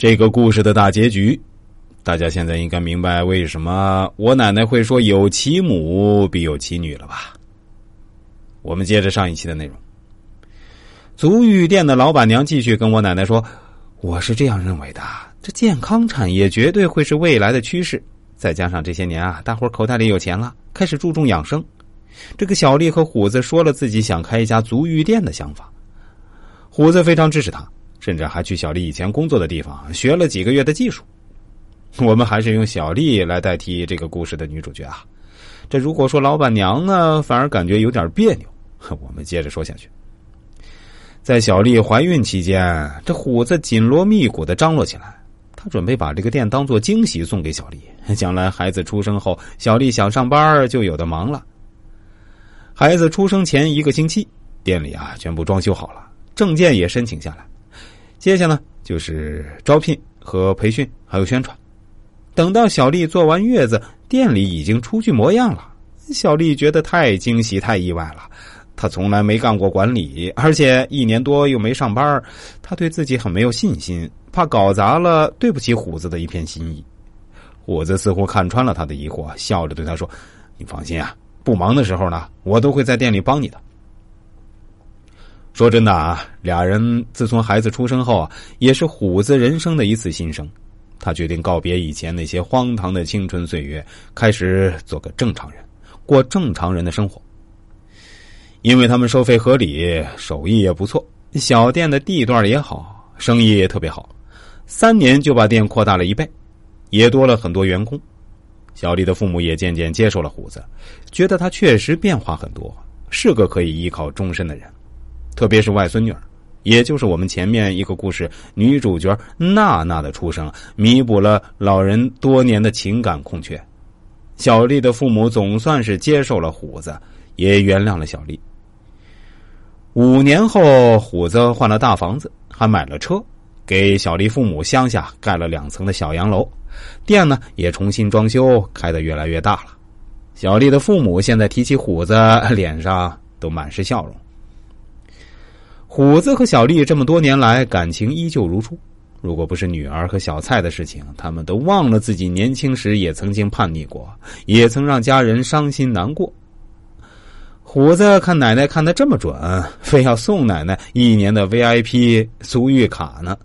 这个故事的大结局，大家现在应该明白为什么我奶奶会说“有其母必有其女”了吧？我们接着上一期的内容。足浴店的老板娘继续跟我奶奶说：“我是这样认为的，这健康产业绝对会是未来的趋势。再加上这些年啊，大伙口袋里有钱了，开始注重养生。这个小丽和虎子说了自己想开一家足浴店的想法，虎子非常支持他。”甚至还去小丽以前工作的地方学了几个月的技术。我们还是用小丽来代替这个故事的女主角啊。这如果说老板娘呢，反而感觉有点别扭。我们接着说下去。在小丽怀孕期间，这虎子紧锣密鼓的张罗起来，他准备把这个店当做惊喜送给小丽。将来孩子出生后，小丽想上班就有的忙了。孩子出生前一个星期，店里啊全部装修好了，证件也申请下来。接下来就是招聘和培训，还有宣传。等到小丽坐完月子，店里已经初具模样了。小丽觉得太惊喜、太意外了。她从来没干过管理，而且一年多又没上班，她对自己很没有信心，怕搞砸了，对不起虎子的一片心意。虎子似乎看穿了他的疑惑，笑着对他说：“你放心啊，不忙的时候呢，我都会在店里帮你的。”说真的啊，俩人自从孩子出生后啊，也是虎子人生的一次新生。他决定告别以前那些荒唐的青春岁月，开始做个正常人，过正常人的生活。因为他们收费合理，手艺也不错，小店的地段也好，生意也特别好。三年就把店扩大了一倍，也多了很多员工。小丽的父母也渐渐接受了虎子，觉得他确实变化很多，是个可以依靠终身的人。特别是外孙女儿，也就是我们前面一个故事女主角娜娜的出生，弥补了老人多年的情感空缺。小丽的父母总算是接受了虎子，也原谅了小丽。五年后，虎子换了大房子，还买了车，给小丽父母乡下盖了两层的小洋楼，店呢也重新装修，开得越来越大了。小丽的父母现在提起虎子，脸上都满是笑容。虎子和小丽这么多年来感情依旧如初，如果不是女儿和小蔡的事情，他们都忘了自己年轻时也曾经叛逆过，也曾让家人伤心难过。虎子看奶奶看得这么准，非要送奶奶一年的 VIP 足浴卡呢。